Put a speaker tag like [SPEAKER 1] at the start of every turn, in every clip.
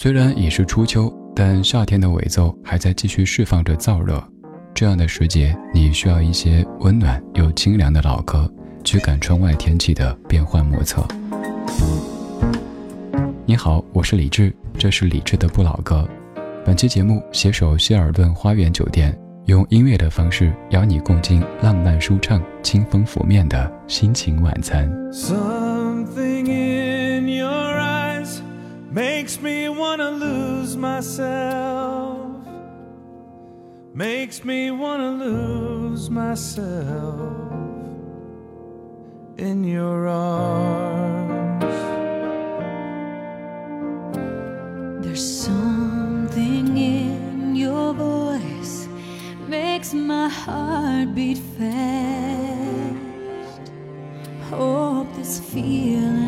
[SPEAKER 1] 虽然已是初秋，但夏天的尾奏还在继续释放着燥热。这样的时节，你需要一些温暖又清凉的老歌，驱赶窗外天气的变幻莫测。你好，我是李志，这是李志的不老歌。本期节目携手希尔顿花园酒店。用音乐的方式邀你共进浪漫舒畅、清风拂面的心情晚餐。
[SPEAKER 2] Myself. Makes me wanna lose myself in your arms.
[SPEAKER 3] There's something in your voice makes my heart beat fast. Hope this feeling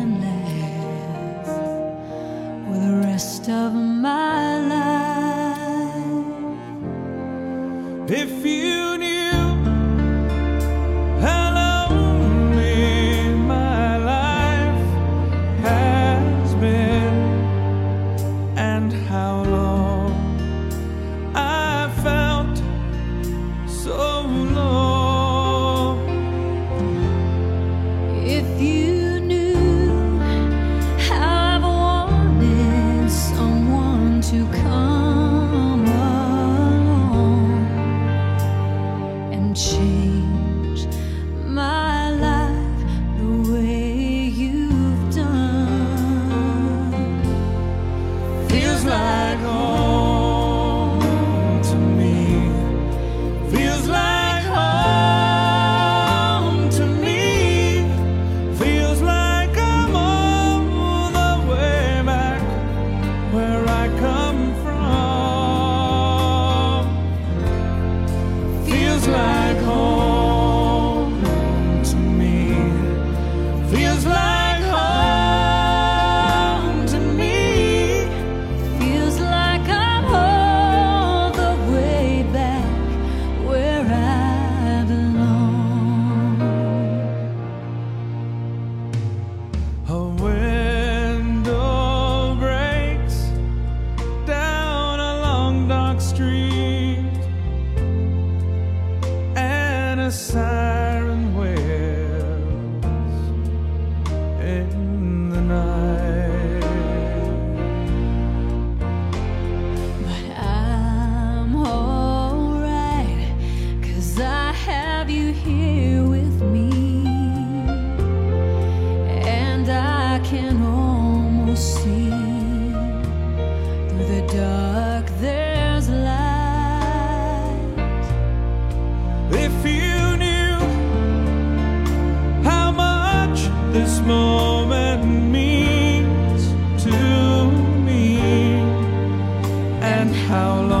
[SPEAKER 2] how long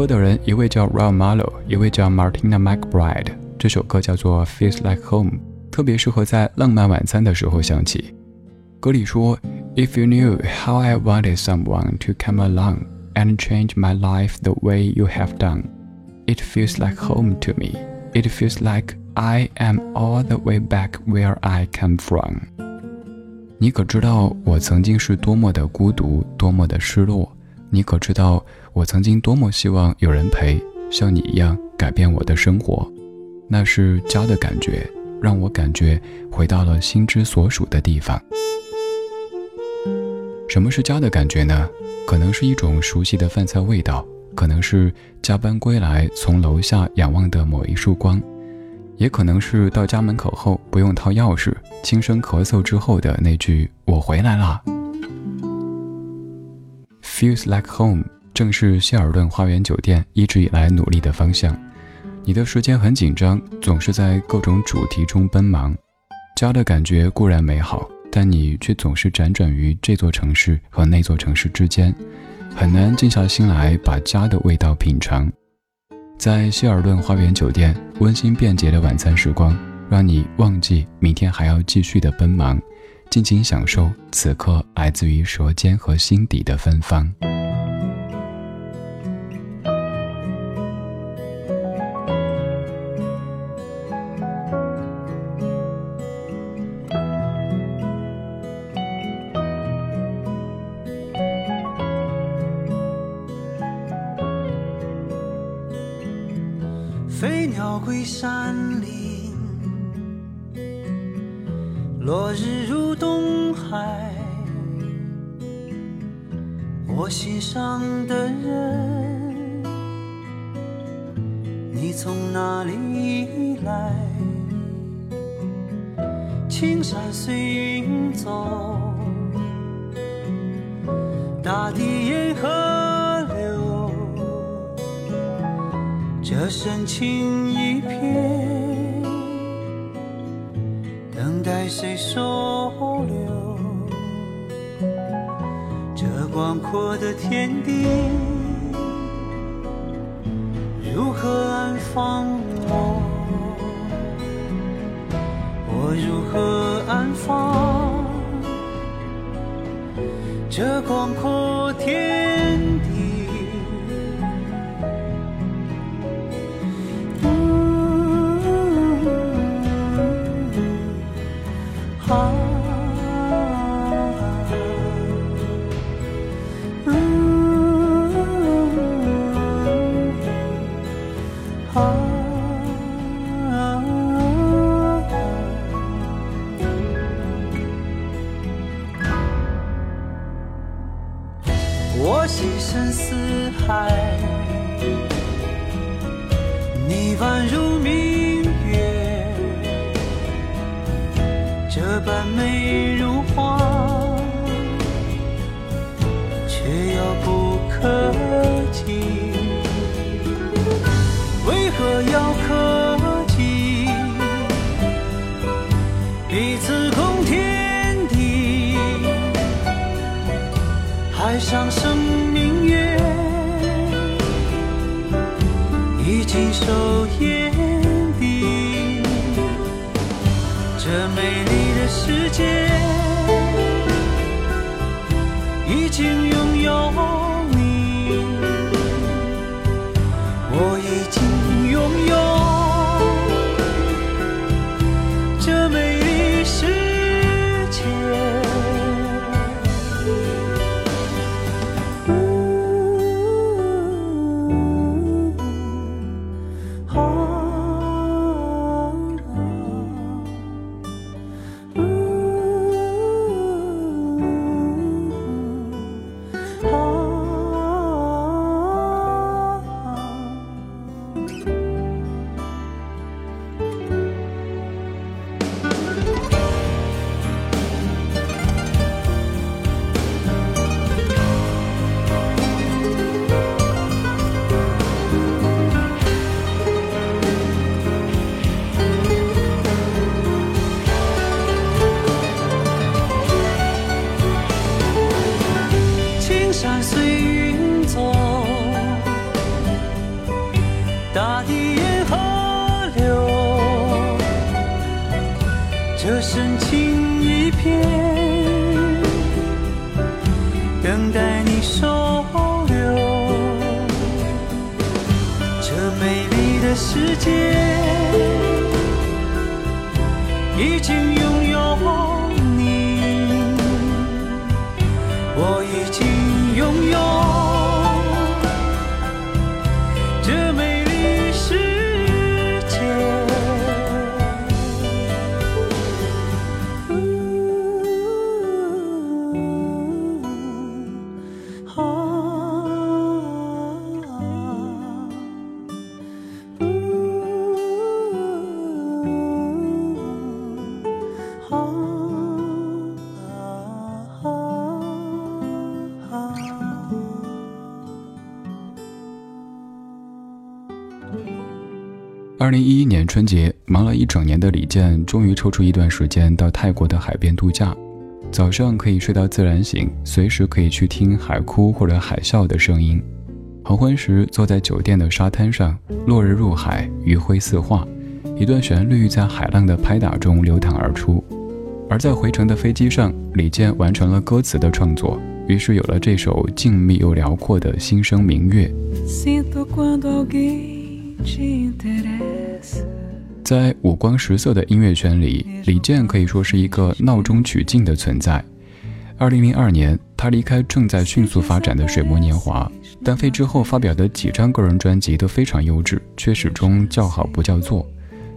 [SPEAKER 1] 歌的人，一位叫 Rob Marlowe，一位叫 Martina McBride。这首歌叫做《Feels Like Home》，特别适合在浪漫晚餐的时候响起。歌里说：“If you knew how I wanted someone to come along and change my life the way you have done。” It feels like home to me. It feels like I am all the way back where I come from. 你可知道我曾经是多么的孤独，多么的失落？你可知道 我曾经多么希望有人陪，像你一样改变我的生活？那是家的感觉，让我感觉回到了心之所属的地方。什么是家的感觉呢？可能是一种熟悉的饭菜味道，可能是加班归来从楼下仰望的某一束光，也可能是到家门口后不用掏钥匙，轻声咳嗽之后的那句“我回来啦”。Feels like home，正是希尔顿花园酒店一直以来努力的方向。你的时间很紧张，总是在各种主题中奔忙。家的感觉固然美好，但你却总是辗转于这座城市和那座城市之间，很难静下心来把家的味道品尝。在希尔顿花园酒店，温馨便捷的晚餐时光，让你忘记明天还要继续的奔忙，尽情享受此刻来自于舌尖和心底的芬芳。
[SPEAKER 4] 飞鸟归山林，落日入东海。我心上的人，你从哪里来？青山随云走，大地沿河这深情一片，等待谁收留？这广阔的天地，如何安放我？我如何安放这广阔美如画，却遥不可及。为何要可及？彼此共天地。海上生明月，已经受大地沿河流。这深情一片，等待你收留。这
[SPEAKER 5] 美丽的世界已经
[SPEAKER 1] 二零一一年春节，忙了一整年的李健，终于抽出一段时间到泰国的海边度假。早上可以睡到自然醒，随时可以去听海哭或者海啸的声音。黄昏时，坐在酒店的沙滩上，落日入海，余晖似画，一段旋律在海浪的拍打中流淌而出。而在回程的飞机上，李健完成了歌词的创作，于是有了这首静谧又辽阔的心声明月。在五光十色的音乐圈里，李健可以说是一个闹中取静的存在。二零零二年，他离开正在迅速发展的水木年华，单飞之后发表的几张个人专辑都非常优质，却始终叫好不叫座。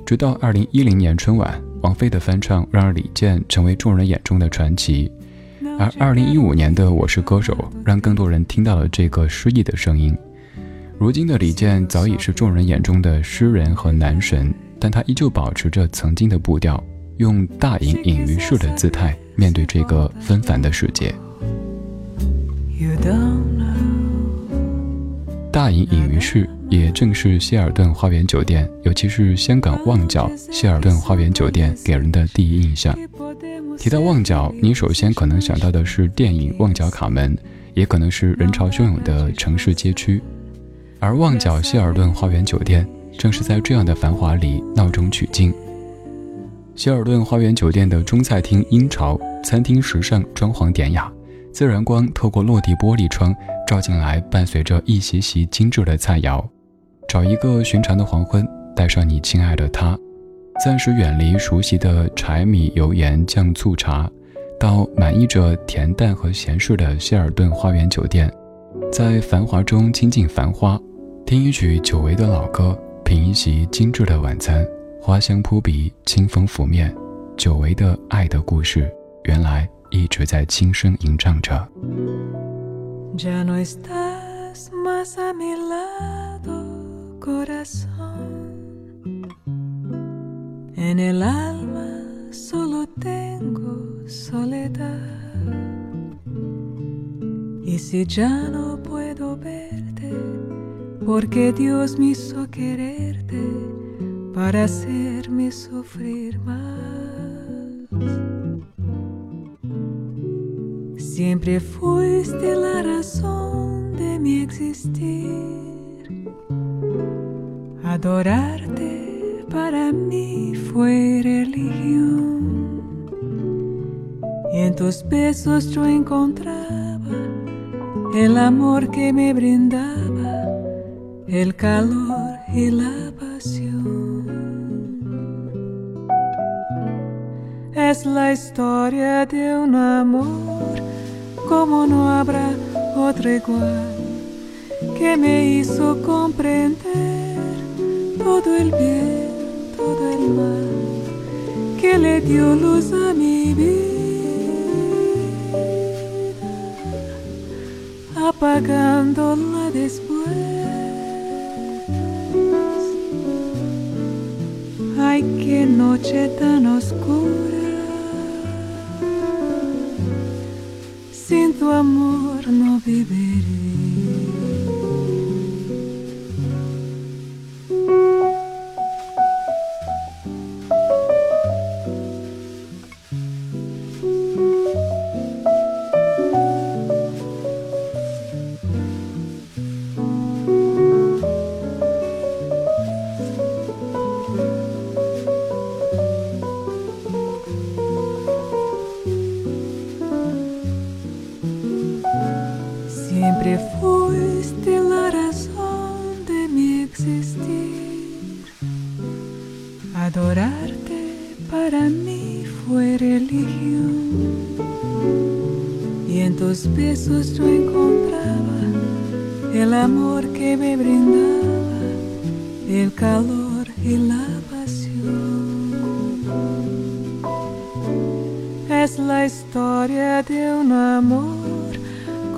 [SPEAKER 1] 直到二零一零年春晚，王菲的翻唱让李健成为众人眼中的传奇。而二零一五年的《我是歌手》，让更多人听到了这个诗意的声音。如今的李健早已是众人眼中的诗人和男神，但他依旧保持着曾经的步调，用大隐隐于市的姿态面对这个纷繁的世界。大隐隐于市，也正是希尔顿花园酒店，尤其是香港旺角希尔顿花园酒店给人的第一印象。提到旺角，你首先可能想到的是电影《旺角卡门》，也可能是人潮汹涌的城市街区。而旺角希尔顿花园酒店正是在这样的繁华里闹中取静。希尔顿花园酒店的中菜厅英潮，餐厅时尚，装潢典雅，自然光透过落地玻璃窗照进来，伴随着一席席精致的菜肴。找一个寻常的黄昏，带上你亲爱的他，暂时远离熟悉的柴米油盐酱醋茶，到满溢着恬淡和闲适的希尔顿花园酒店，在繁华中亲近繁花，听一曲久违的老歌品一席精致的晚餐花香扑鼻清风拂面久违的爱的故事原来一直在轻声吟唱着。
[SPEAKER 6] Porque Dios me hizo quererte para hacerme sufrir más. Siempre fuiste la razón de mi existir. Adorarte para mí fue religión. Y en tus besos yo encontraba el amor que me brindaba, el calor y la pasión. Es la historia de un amor como no habrá otro igual que me hizo comprender todo el bien, todo el mal que le dio luz a mi vida, apagándola después. Noche tan oscura. Sin tu amor no viviré.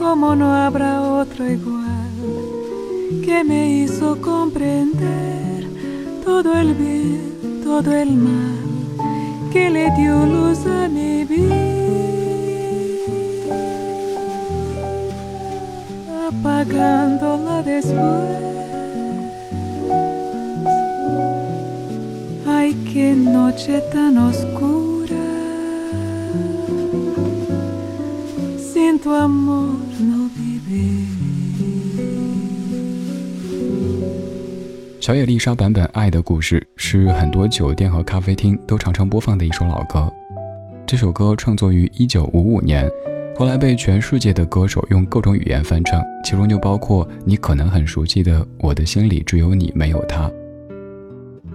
[SPEAKER 7] Como no habrá otro igual, que me hizo comprender todo el bien todo el mal que le dio luz a mi vida, apagándola después. Ay, qué noche tan oscura, tu amor.
[SPEAKER 6] 小野丽莎版本《爱的故事》是很多酒店和咖啡厅都常常播放的一首老歌。这首歌创作于1955年，后来被全世界的歌手用各种语言翻唱，其中就包括你可能很熟悉的《我的心里只有你没有他》。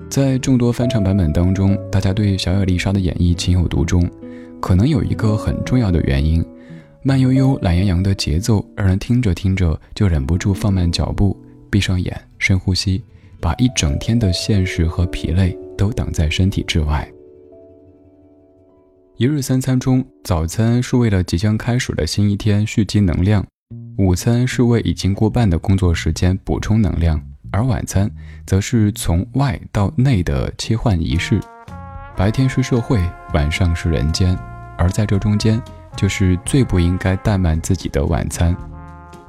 [SPEAKER 6] 在众多翻唱版本当中，大家对小野丽莎的演绎情有独钟。可能有一个很重要的原因，慢悠悠、懒洋洋的节奏让人听着听着就忍不住放慢脚步，闭上眼，深呼吸。把一整天的现实和疲累都挡在身体之外。一日三餐中，早餐是为了即将开始的新一天蓄积能量，午餐是为已经过半的工作时间补充能量，而晚餐则是从外到内的切换仪式。白天是社会，晚上是人间，而在这中间，就是最不应该怠慢自己的晚餐。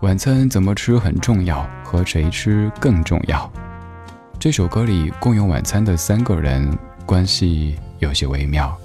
[SPEAKER 6] 晚餐怎么吃很重要，和谁吃更重要。这首歌里共用晚餐的三个人关系有些微妙。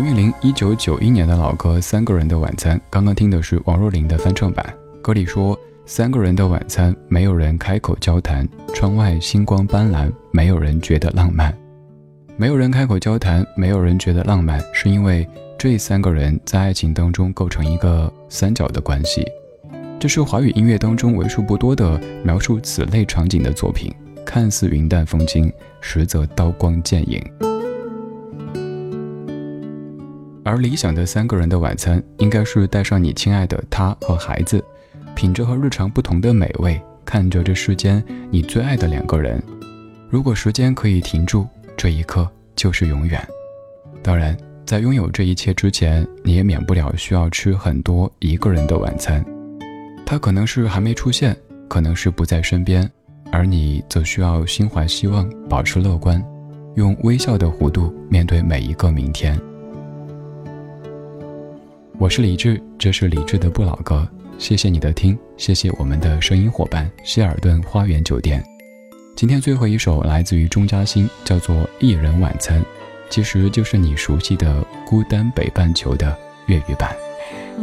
[SPEAKER 1] 王韵玲一九九一年的老歌《三个人的晚餐》，刚刚听的是王若琳的翻唱版。歌里说：“三个人的晚餐，没有人开口交谈，窗外星光斑斓，没有人觉得浪漫。没有人开口交谈，没有人觉得浪漫，是因为这三个人在爱情当中构成一个三角的关系。这是华语音乐当中为数不多的描述此类场景的作品，看似云淡风轻，实则刀光剑影。”而理想的三个人的晚餐，应该是带上你亲爱的他和孩子，品着和日常不同的美味，看着这世间你最爱的两个人。如果时间可以停住，这一刻就是永远。当然，在拥有这一切之前，你也免不了需要吃很多一个人的晚餐。他可能是还没出现，可能是不在身边，而你则需要心怀希望，保持乐观，用微笑的弧度面对每一个明天。我是李志，这是李志的不老歌。谢谢你的听，谢谢我们的声音伙伴希尔顿花园酒店。今天最后一首来自于钟嘉欣，叫做《一人晚餐》，其实就是你熟悉的《孤单北半球》的粤语版。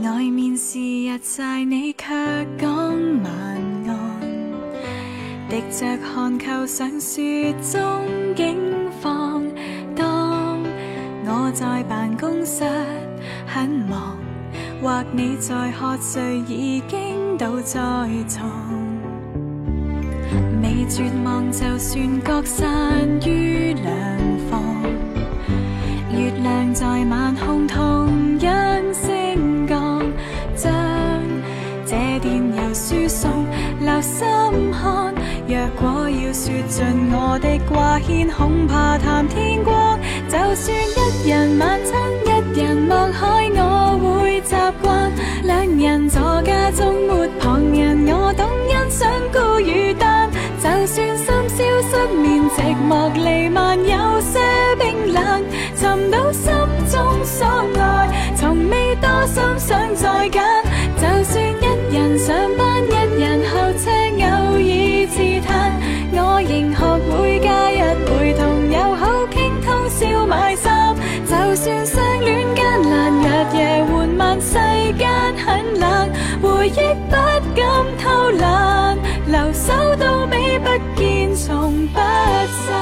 [SPEAKER 8] 外面是日晒，你却讲晚安，滴着汗扣上雪中景放。当我在办公室很忙。或你在喝醉，已经倒在床，未绝望，就算各散于两方。月亮在晚空同样升降，将这电邮输送，留心看。若果要说尽我的挂牵，恐怕谈天光。就算一人晚餐，一人望海，我中没旁人，我懂欣赏孤与单。就算深宵失眠，寂寞弥漫，有些冰冷，寻到心中所爱，从未多心想再拣。就算一人上班，一人候车，偶尔自叹，我仍学会假日陪同友好倾通宵买衫。就算手到尾不见，从不散。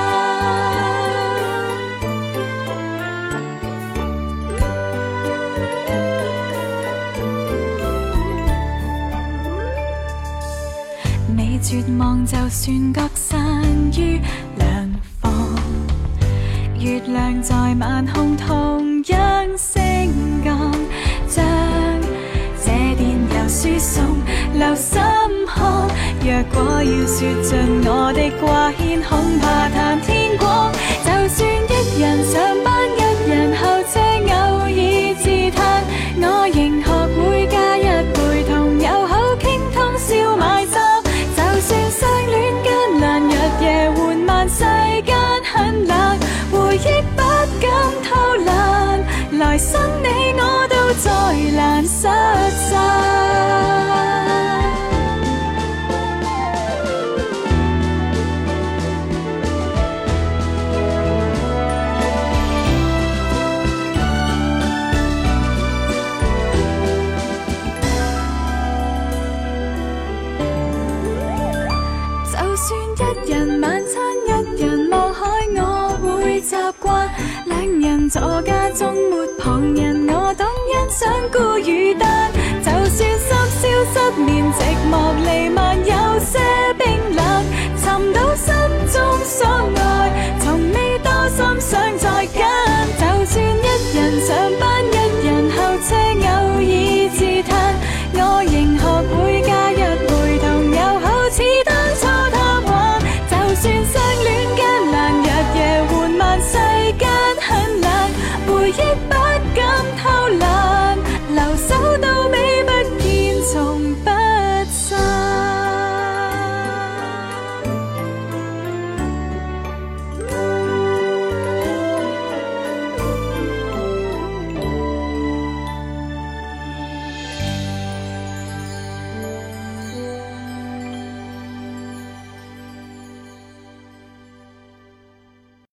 [SPEAKER 8] 未绝望，就算各散于两方。月亮在晚空同样升降，将这电邮输送，留心看。若果要说尽我的挂牵，恐怕谈天光。就算一人上班，一人候车，偶尔自叹，我仍学会假日陪同友好倾通宵买衫。就算相恋艰难，日夜缓慢，世间很冷，回忆不敢偷懒，来生你我都再难失散。人坐家中没旁人，我懂欣赏孤与单。就算深宵失眠，寂寞弥漫，有些冰冷